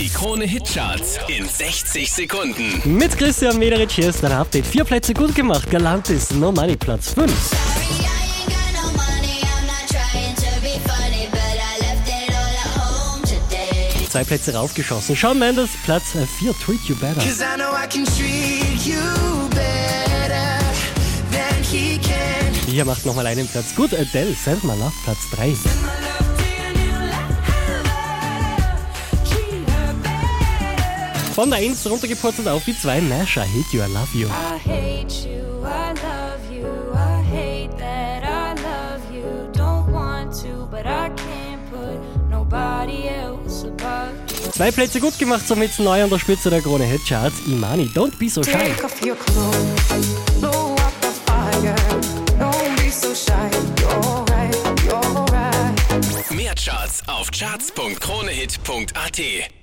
Die Krone Hitcharts in 60 Sekunden. Mit Christian Mederich hier ist ein Update. Vier Plätze gut gemacht. Galant ist No Money Platz 5. Sorry, I ain't got no money. I'm not trying to be funny, but I left it all at home today. Zwei Plätze raufgeschossen. Shawn Mendes Platz 4. Treat You Better. Cause I know I can treat you better than he can. Hier macht nochmal einen Platz gut. Adele Send My Love Platz 3. Von der 1 runtergepurzelt auf die 2. Nash, I Hate You, I Love You. I hate you, I love you, I hate that I love you. Don't want to, but I can't put nobody else above you. Zwei Plätze gut gemacht, somit neu an der Spitze der Krone Hitcharts. Imani, Don't Be So Shy. Take off your clothes, blow up the fire. Don't be so shy. You're right, you're right. Mehr Charts auf charts.kronehit.at.